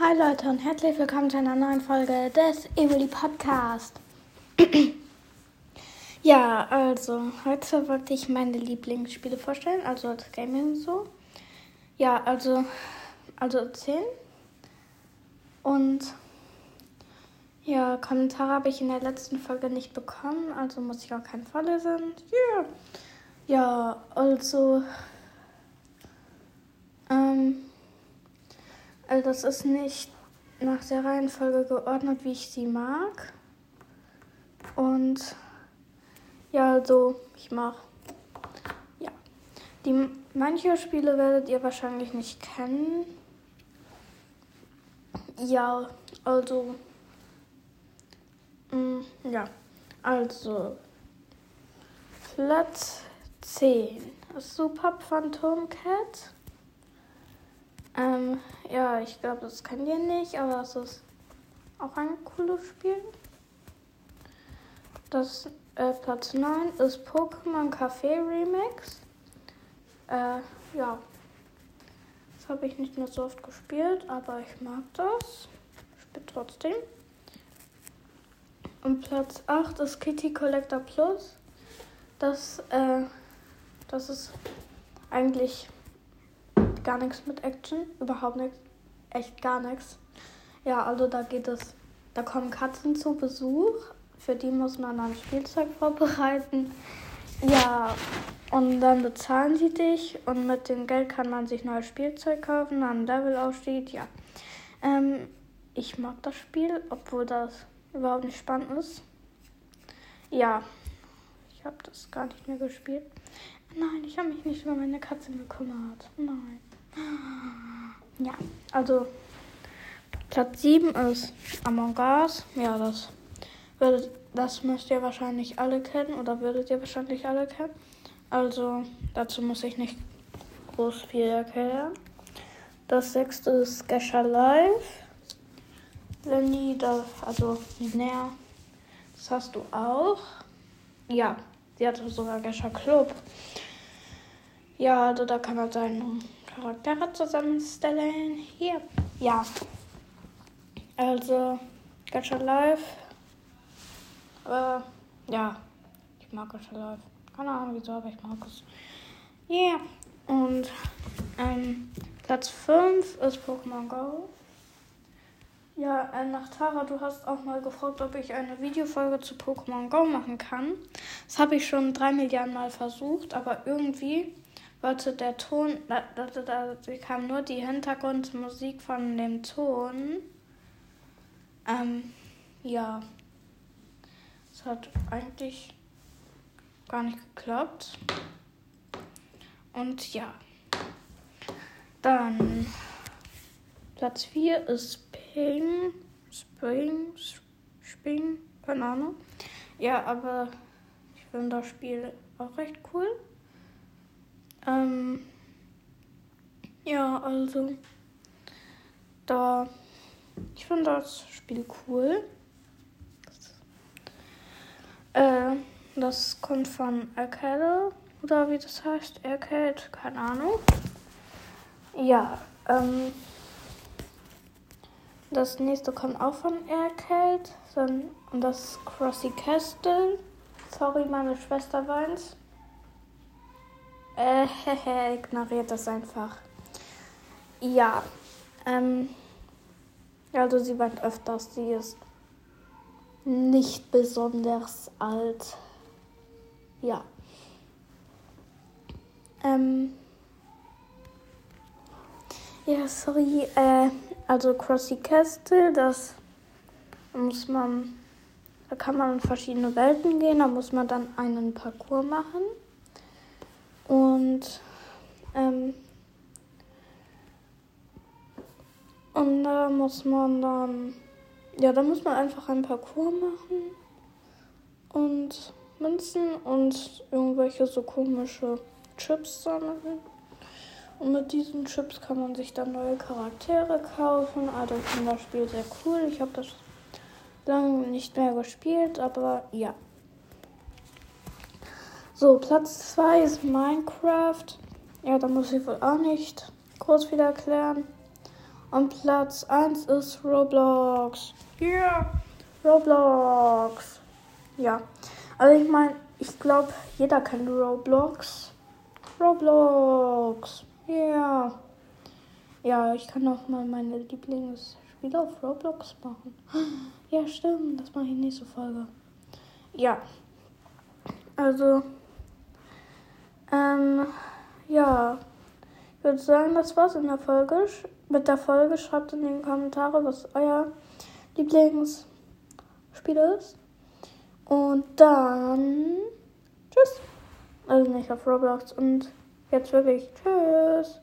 Hi Leute und herzlich willkommen zu einer neuen Folge des Evoli Podcast. ja, also heute wollte ich meine Lieblingsspiele vorstellen, also das Gaming so. Ja, also also 10. Und ja, Kommentare habe ich in der letzten Folge nicht bekommen, also muss ich auch keinen vorlesen. Yeah. Ja, also ähm also das ist nicht nach der Reihenfolge geordnet, wie ich sie mag. Und ja, also ich mache. Ja. Die manche Spiele werdet ihr wahrscheinlich nicht kennen. Ja, also. Mh, mm, ja, also. Platz 10. Super Phantom Cat. Ähm, ja, ich glaube, das kennt ihr nicht, aber es ist auch ein cooles Spiel. Das äh, Platz 9 ist Pokémon Café Remix. Äh, ja. Das habe ich nicht mehr so oft gespielt, aber ich mag das. Spielt trotzdem. Und Platz 8 ist Kitty Collector Plus. Das, äh, das ist eigentlich gar nichts mit Action. Überhaupt nichts. Echt gar nichts. Ja, also da geht es. Da kommen Katzen zu Besuch. Für die muss man dann Spielzeug vorbereiten. Ja, und dann bezahlen sie dich und mit dem Geld kann man sich neues Spielzeug kaufen, dann Levelaufstieg, ja. Ähm, ich mag das Spiel, obwohl das überhaupt nicht spannend ist. Ja, ich habe das gar nicht mehr gespielt. Nein, ich habe mich nicht über meine Katze gekümmert. Nein. Also Platz 7 ist Among Us. Ja, das, würdet, das müsst ihr wahrscheinlich alle kennen oder würdet ihr wahrscheinlich alle kennen. Also dazu muss ich nicht groß viel erklären. Das sechste ist Gescher Live. Lenny, das, also Linnea, das hast du auch. Ja, sie hatte sogar Gescher Club. Ja, also da kann man seinen Charaktere zusammenstellen. Hier. Ja. Also, Gacha Live. Äh, ja. Ich mag Gacha Live. Keine Ahnung wieso, aber ich mag es. Yeah. Und ähm, Platz 5 ist Pokémon Go. Ja, äh, nach Tara, du hast auch mal gefragt, ob ich eine Videofolge zu Pokémon Go machen kann. Das habe ich schon drei Milliarden Mal versucht, aber irgendwie wollte der Ton, da, da, da, da kam nur die Hintergrundmusik von dem Ton. Ähm, ja. Es hat eigentlich gar nicht geklappt. Und ja. Dann Platz 4 ist Ping, Spring, Spring, keine Ahnung. Ja, aber ich finde das Spiel auch recht cool. Ähm, ja, also da ich finde das Spiel cool. Äh, das kommt von Arcade oder wie das heißt, Arcade, keine Ahnung. Ja, ähm, das nächste kommt auch von Arcade und das Crossy Castle. Sorry, meine Schwester weint. Äh, ignoriert das einfach. Ja, ähm, also sie weint öfters, sie ist nicht besonders alt. Ja. Ähm, ja, sorry, äh, also Crossy Castle, das muss man, da kann man in verschiedene Welten gehen, da muss man dann einen Parcours machen. Und ähm, und da muss man dann, ja, da muss man einfach ein Parcours machen und Münzen und irgendwelche so komische Chips sammeln. Und mit diesen Chips kann man sich dann neue Charaktere kaufen. Also ich finde das Spiel sehr cool. Ich habe das lange nicht mehr gespielt, aber ja. So, Platz 2 ist Minecraft. Ja, da muss ich wohl auch nicht groß wieder erklären. Und Platz 1 ist Roblox. Yeah. Roblox. Ja. Also ich meine, ich glaube, jeder kennt Roblox. Roblox. Ja. Ja, ich kann auch mal meine Lieblingsspiele auf Roblox machen. Ja, stimmt. Das mache ich nächste Folge. Ja. Also. Ähm. Ja. Ich würde sagen, das war's in der Folge. Mit der Folge schreibt in die Kommentare, was euer Lieblingsspiel ist. Und dann. Tschüss. Also nicht auf Roblox. Und jetzt wirklich. Tschüss.